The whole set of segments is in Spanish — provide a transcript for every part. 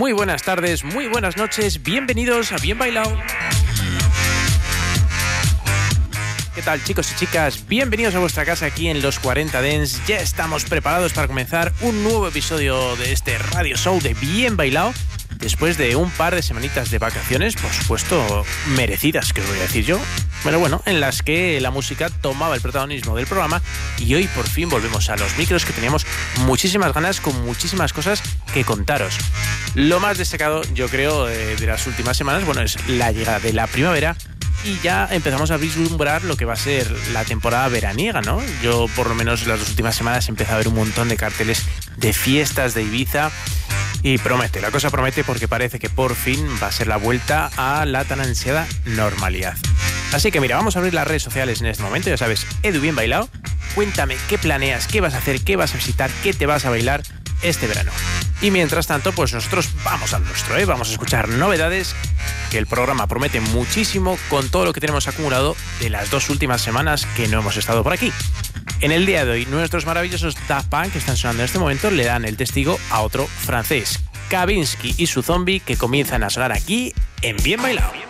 Muy buenas tardes, muy buenas noches, bienvenidos a Bien Bailado. ¿Qué tal chicos y chicas? Bienvenidos a vuestra casa aquí en los 40 Dens. Ya estamos preparados para comenzar un nuevo episodio de este radio show de Bien Bailado. Después de un par de semanitas de vacaciones, por supuesto, merecidas, que os voy a decir yo. Pero bueno, en las que la música tomaba el protagonismo del programa y hoy por fin volvemos a los micros que teníamos muchísimas ganas con muchísimas cosas que contaros. Lo más destacado, yo creo, de, de las últimas semanas, bueno, es la llegada de la primavera y ya empezamos a vislumbrar lo que va a ser la temporada veraniega, ¿no? Yo por lo menos las dos últimas semanas he empezado a ver un montón de carteles de fiestas de Ibiza y promete, la cosa promete porque parece que por fin va a ser la vuelta a la tan ansiada normalidad. Así que mira, vamos a abrir las redes sociales en este momento, ya sabes, Edu Bien Bailado, cuéntame qué planeas, qué vas a hacer, qué vas a visitar, qué te vas a bailar este verano. Y mientras tanto, pues nosotros vamos al nuestro, ¿eh? vamos a escuchar novedades, que el programa promete muchísimo con todo lo que tenemos acumulado de las dos últimas semanas que no hemos estado por aquí. En el día de hoy, nuestros maravillosos Daft Punk que están sonando en este momento le dan el testigo a otro francés, Kavinsky y su zombie que comienzan a sonar aquí en Bien Bailado.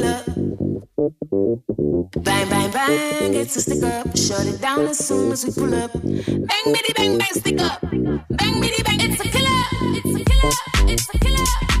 Stick up. Shut it down as soon as we pull up. Bang, bitty, bang, bang, stick up. Bang, bitty, bang, it's a killer. It's a killer. It's a killer. It's a killer.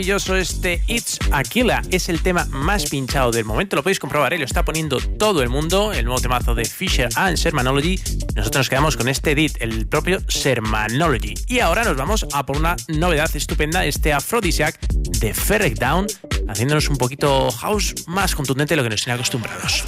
Maravilloso este It's Aquila. Es el tema más pinchado del momento. Lo podéis comprobar, ¿eh? lo está poniendo todo el mundo. El nuevo temazo de Fisher and Sermanology. Nosotros nos quedamos con este edit, el propio Sermanology. Y ahora nos vamos a por una novedad estupenda, este Aphrodisiac de Ferrec Down, haciéndonos un poquito house más contundente de lo que nos tiene acostumbrados.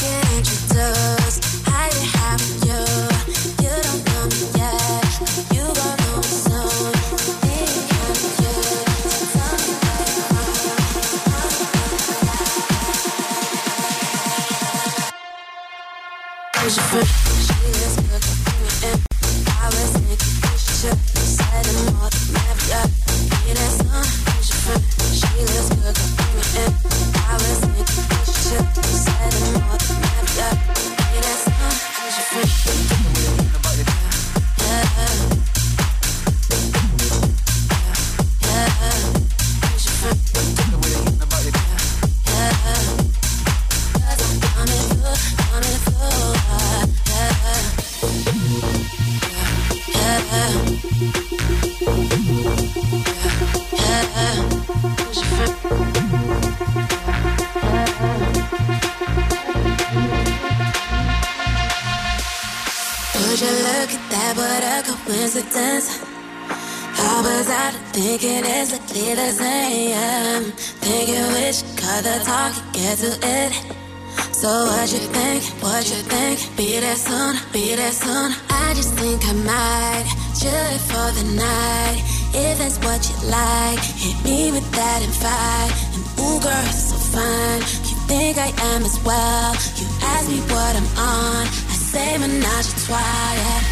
Yeah. Was out thinking exactly the same. Thinking which cut the talk get to it. So what you think, what you think, be there soon, be there soon. I just think I might chill for the night. If that's what you like, hit me with that invite. And ooh, girl, it's so fine. You think I am as well. You ask me what I'm on. I say menage a trois, yeah,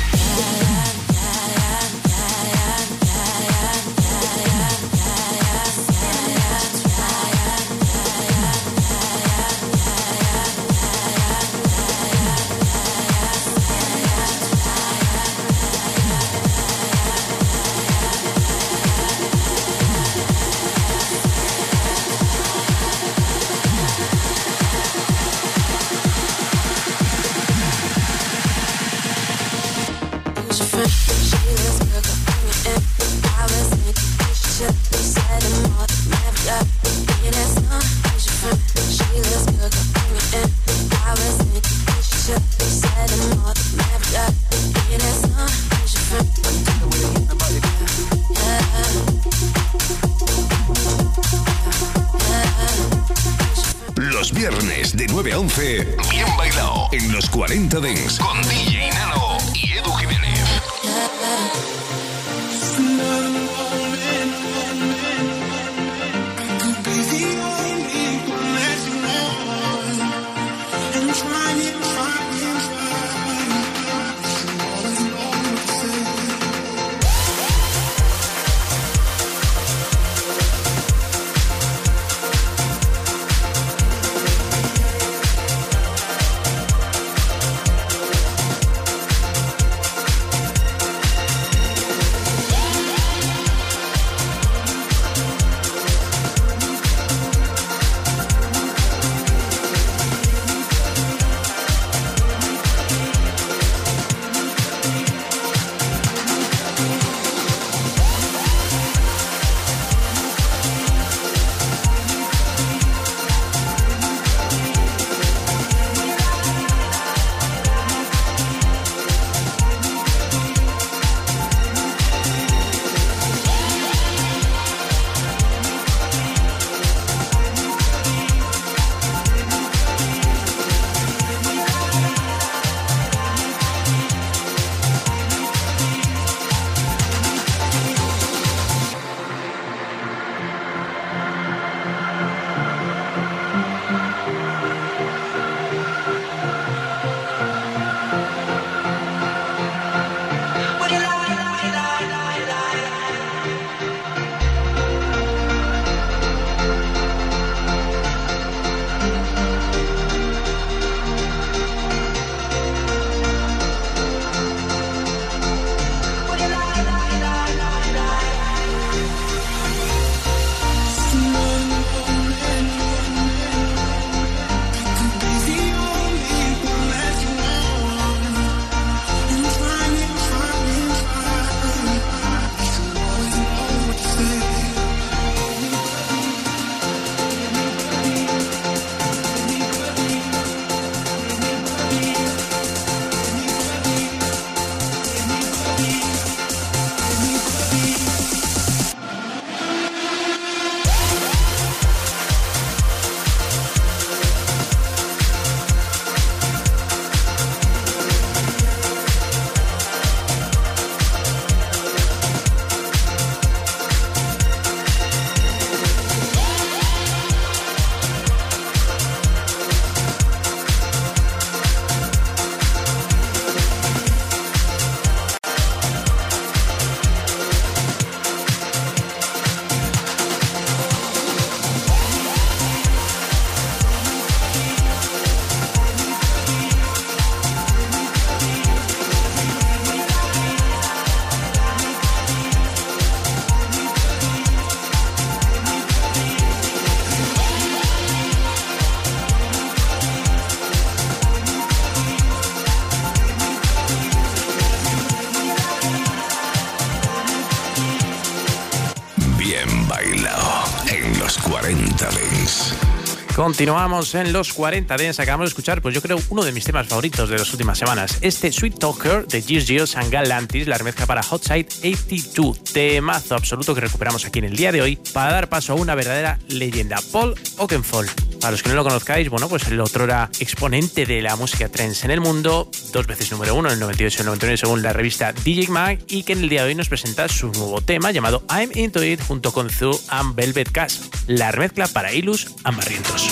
Continuamos en los 40 Dance. Acabamos de escuchar, pues yo creo, uno de mis temas favoritos de las últimas semanas. Este Sweet Talker de Giorgio Sangalantis, la remezcla para Hot Side 82. Temazo absoluto que recuperamos aquí en el día de hoy para dar paso a una verdadera leyenda, Paul Oakenfold. Para los que no lo conozcáis, bueno, pues el otro era exponente de la música trance en el mundo, dos veces número uno en el 98 y el 99 según la revista DJ Mag, y que en el día de hoy nos presenta su nuevo tema llamado I'm Into It junto con Zoo and Velvet Cash, la remezcla para Ilus Amarrientos.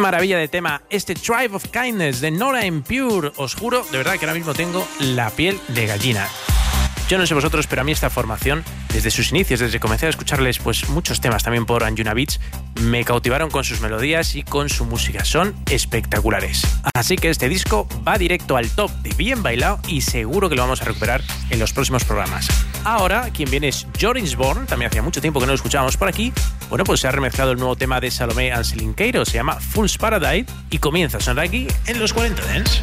Maravilla de tema, este Tribe of Kindness de Nora Pure. Os juro, de verdad que ahora mismo tengo la piel de gallina. Yo no sé vosotros, pero a mí esta formación, desde sus inicios, desde que comencé a escucharles pues muchos temas también por Anjuna Beats, me cautivaron con sus melodías y con su música. Son espectaculares. Así que este disco va directo al top de bien bailado y seguro que lo vamos a recuperar en los próximos programas. Ahora, quien viene es Jorins Born, también hacía mucho tiempo que no lo escuchábamos por aquí. Bueno, pues se ha remezclado el nuevo tema de Salomé Anselinqueiro, se llama Fool's Paradise y comienza a sonar aquí en los 40 Dance.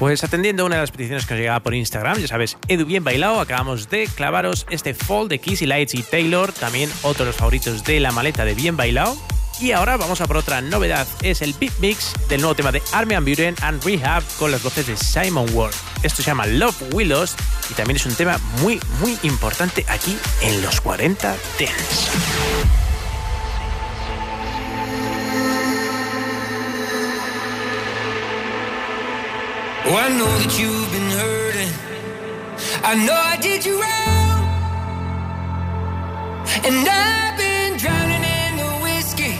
Pues atendiendo una de las peticiones que nos llegaba por Instagram, ya sabes, Edu Bien Bailado, acabamos de clavaros este fall de Kissy Lights y Taylor, también otro de los favoritos de la maleta de Bien Bailado. Y ahora vamos a por otra novedad, es el beat mix del nuevo tema de Army and Buren and Rehab con las voces de Simon Ward. Esto se llama Love Willows y también es un tema muy, muy importante aquí en los 40 Dance. Oh, I know that you've been hurting. I know I did you wrong. And I've been drowning in the whiskey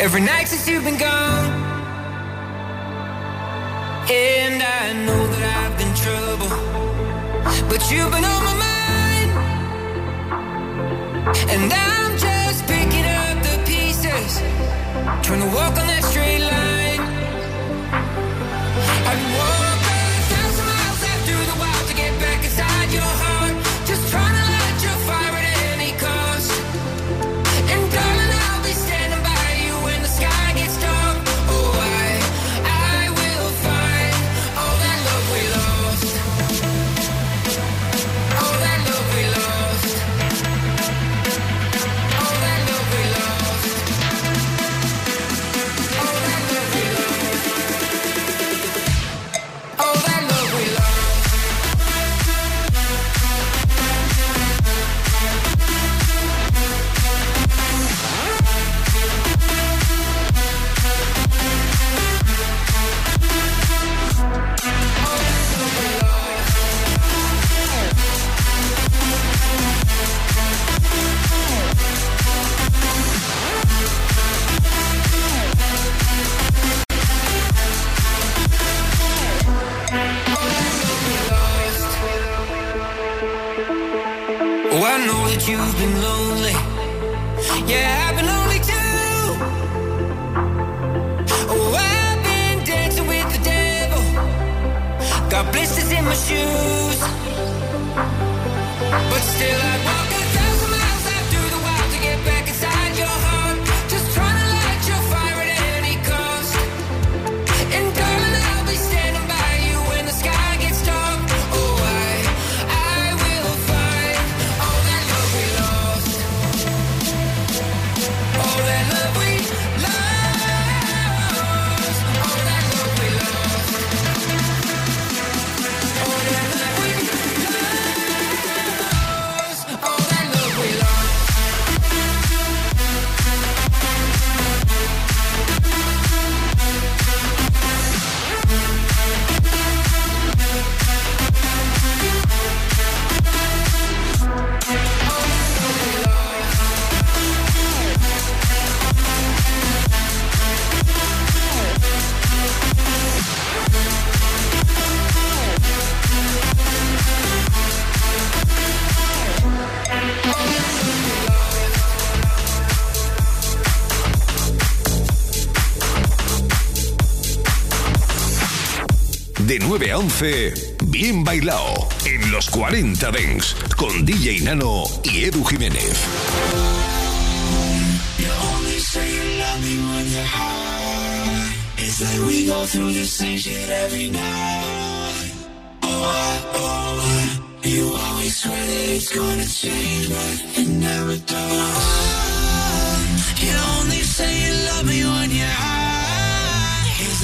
every night since you've been gone. And I know that I've been trouble, but you've been on my mind. And I'm just picking up the pieces, trying to walk on that straight line like one. A 11, bien bailado en los 40 Dents con DJ Nano y Edu Jiménez. You only say you love me when you're high.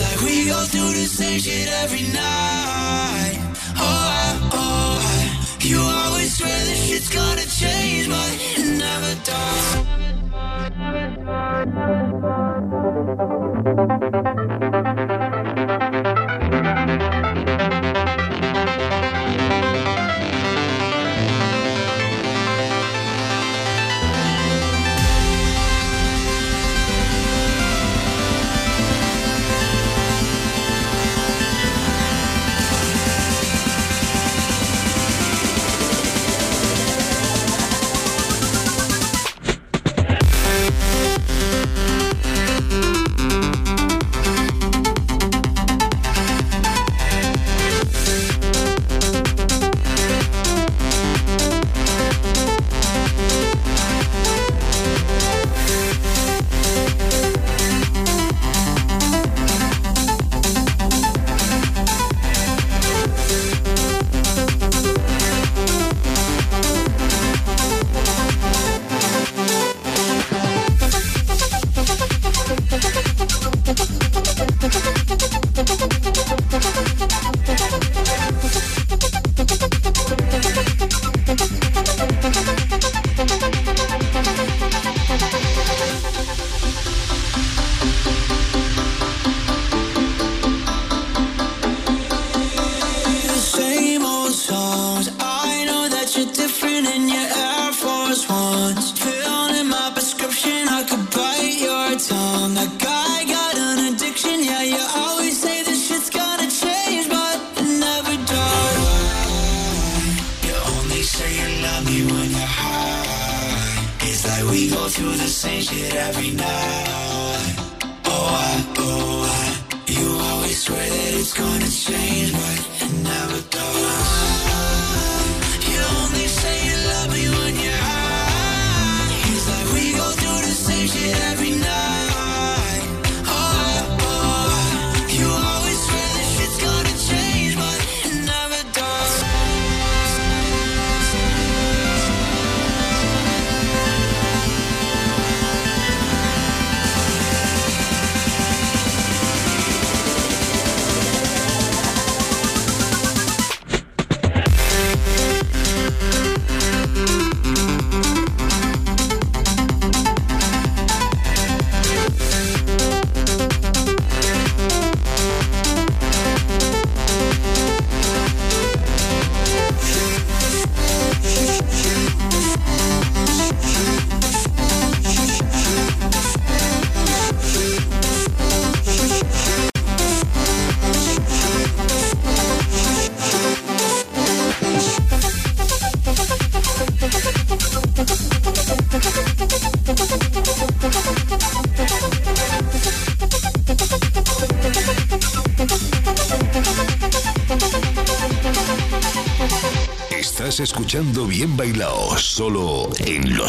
Like we go through the same shit every night. Oh, I, oh, I, you always swear that it's gonna change, but it never does.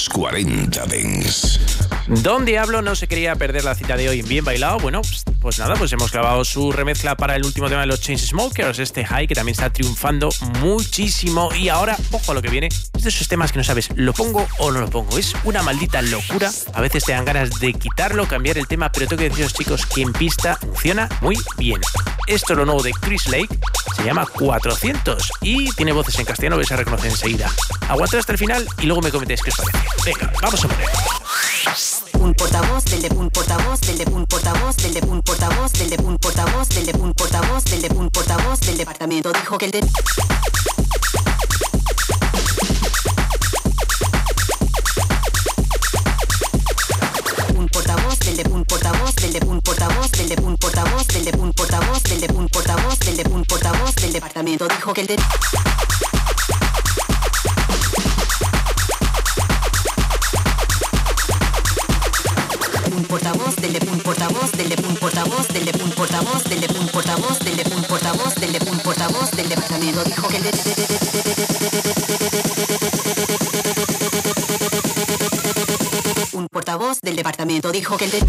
Los 40 Dents. Don Diablo no se quería perder la cita de hoy en Bien Bailado. Bueno, pues, nada, pues hemos grabado su remezcla para el último tema de los Chainsmokers, este high que también está triunfando muchísimo. Y ahora, ojo a lo que viene, es de esos temas que no sabes, ¿lo pongo o no lo pongo? Es una maldita locura. A veces te dan ganas de quitarlo, cambiar el tema, pero tengo que deciros, chicos, que en pista funciona muy bien. Esto es lo nuevo de Chris Lake, se llama 400 y tiene voces en castellano que se reconoce enseguida. Aguantad hasta el final y luego me comentéis qué os parece. Venga, vamos a poner. un portavoz, del de un portavoz, del de un portavoz, del de un portavoz, del de un portavoz, del de un portavoz, del de un portavoz del departamento dijo que el de un portavoz, del de un portavoz, del de un portavoz, del de un portavoz, del de un portavoz, del de un portavoz, del de un portavoz del departamento dijo que el de portavoz, del de un portavoz, del de un portavoz, del de un portavoz, del de un portavoz del departamento dijo que el de un portavoz del departamento dijo que el de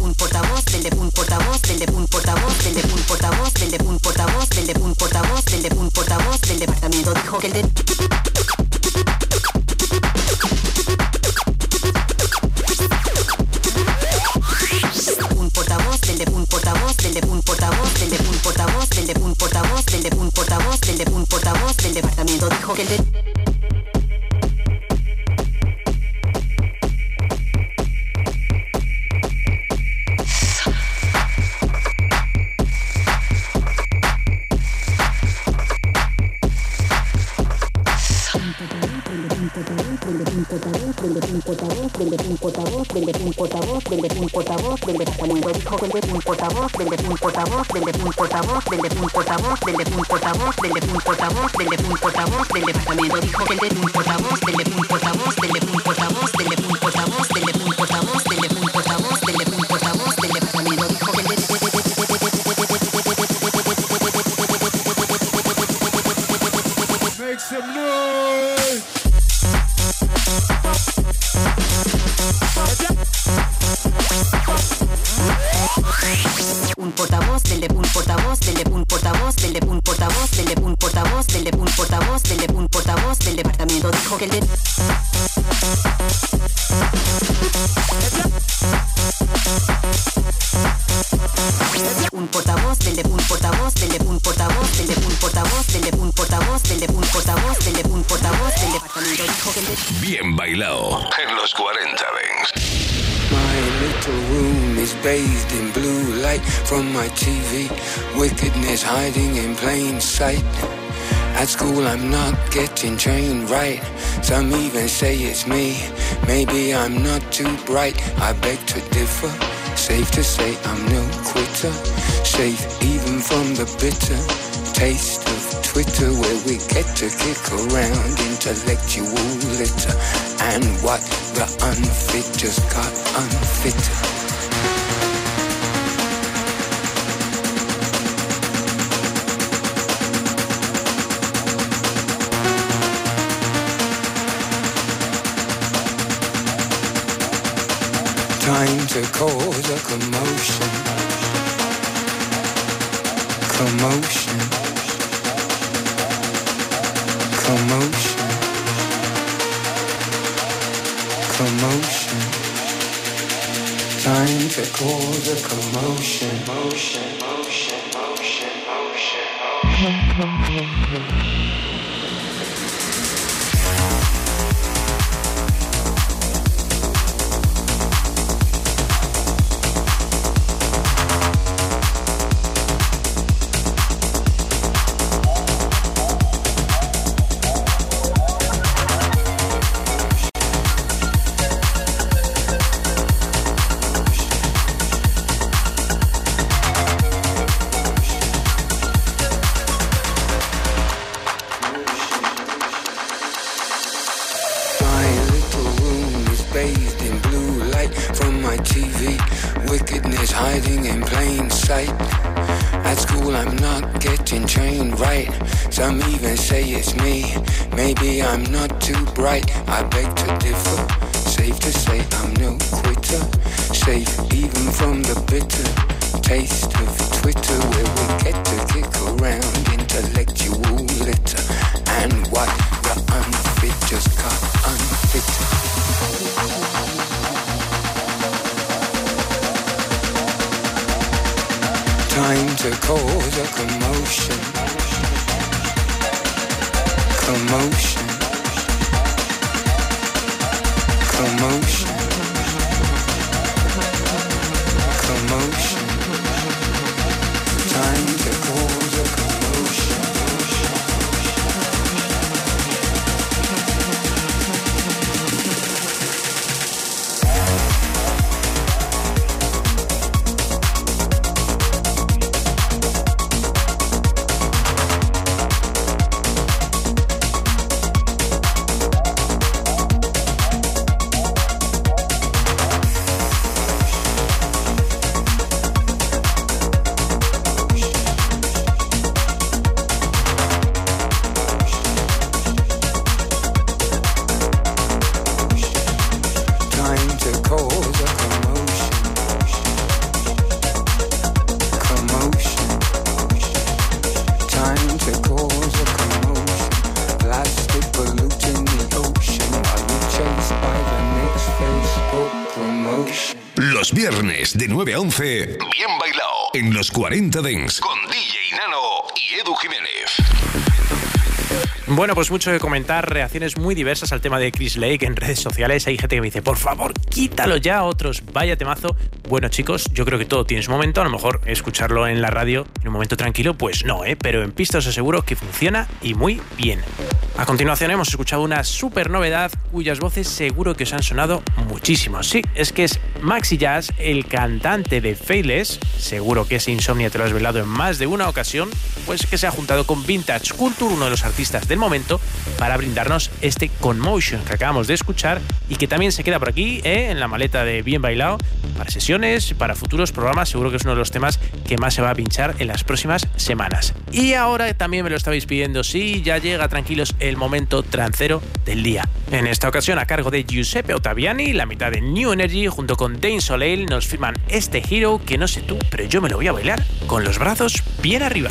un portavoz, del de un portavoz, del de un portavoz, del de un portavoz, del de un portavoz, del de un portavoz, del de un portavoz del departamento dijo que el de Make some noise. un portavoz, del de un portavoz, del de un portavoz, from my TV. Wickedness hiding in plain sight. At school, I'm not getting trained right. Some even say it's me. Maybe I'm not too bright. I beg to differ. Safe to say I'm no quitter. Safe even from the bitter taste of Twitter. Where we get to kick around intellectual litter. And what the unfit just got unfitter. To cause a commotion. Commotion. Commotion. Commotion. Time to cause a commotion. Motion, motion, motion, motion, motion. I'm not too bright. I beg to differ. Safe to say I'm quitter. Viernes de 9 a 11, bien bailado en los 40 Dents con DJ Nano y Edu Jiménez. Bueno, pues mucho que comentar, reacciones muy diversas al tema de Chris Lake en redes sociales. Hay gente que me dice, por favor, quítalo ya, otros, vaya temazo. Bueno, chicos, yo creo que todo tiene su momento. A lo mejor escucharlo en la radio en un momento tranquilo, pues no, ¿eh? Pero en pista os aseguro que funciona y muy bien. A continuación hemos escuchado una super novedad cuyas voces seguro que os han sonado muchísimo. Sí, es que es Maxi Jazz, el cantante de Faithless, seguro que ese insomnia te lo has velado en más de una ocasión, pues que se ha juntado con Vintage Culture, uno de los artistas momento, para brindarnos este Conmotion que acabamos de escuchar y que también se queda por aquí, ¿eh? en la maleta de Bien Bailado, para sesiones, para futuros programas, seguro que es uno de los temas que más se va a pinchar en las próximas semanas. Y ahora también me lo estabais pidiendo, sí, ya llega, tranquilos, el momento trancero del día. En esta ocasión, a cargo de Giuseppe Ottaviani, la mitad de New Energy, junto con Dane Soleil, nos firman este Hero que no sé tú, pero yo me lo voy a bailar con los brazos bien arriba.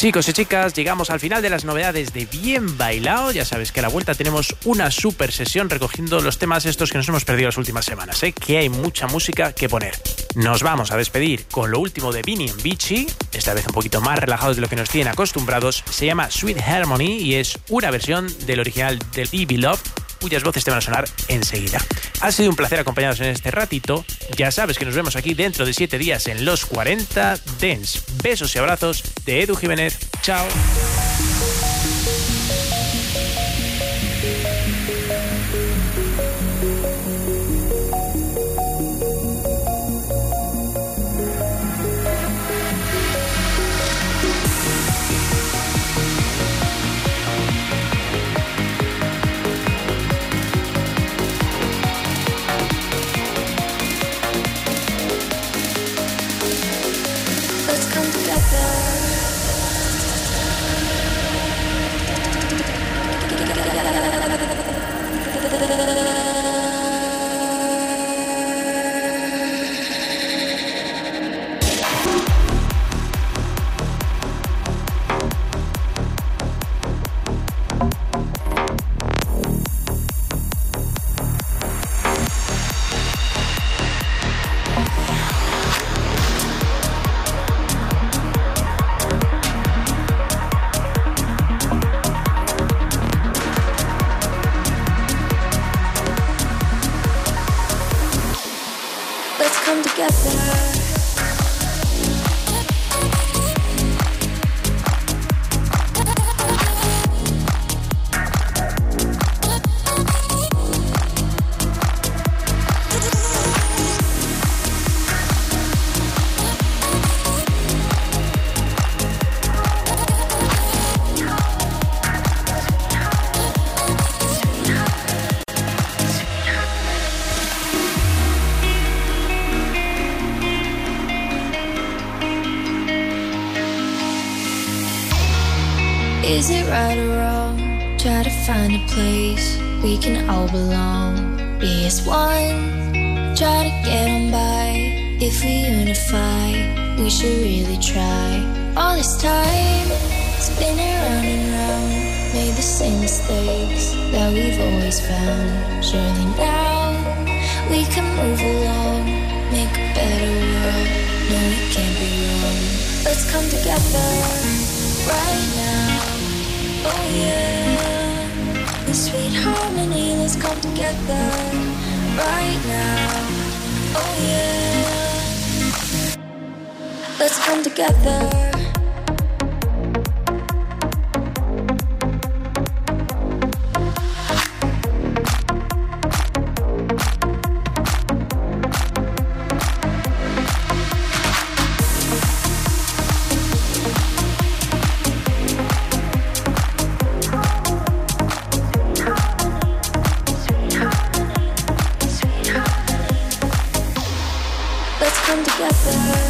Chicos y chicas, llegamos al final de las novedades de Bien Bailado. Ya sabes que a la vuelta tenemos una super sesión recogiendo los temas estos que nos hemos perdido las últimas semanas, ¿eh? que hay mucha música que poner. Nos vamos a despedir con lo último de Vinny and Beachy, esta vez un poquito más relajados de lo que nos tienen acostumbrados. Se llama Sweet Harmony y es una versión del original del Baby Love cuyas voces te van a sonar enseguida. Ha sido un placer acompañados en este ratito. Ya sabes que nos vemos aquí dentro de 7 días en los 40 Dance. Besos y abrazos de Edu Jiménez. Chao. Yeah. Together.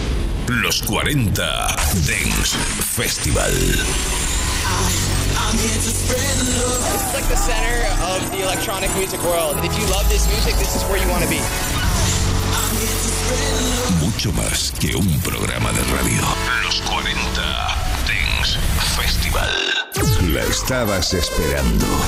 los 40 Dance Festival. It's like the center of the electronic music world. If you love this music, this is where you want to be. Mucho más que un programa de radio. Los 40 Dance Festival. La estabas esperando.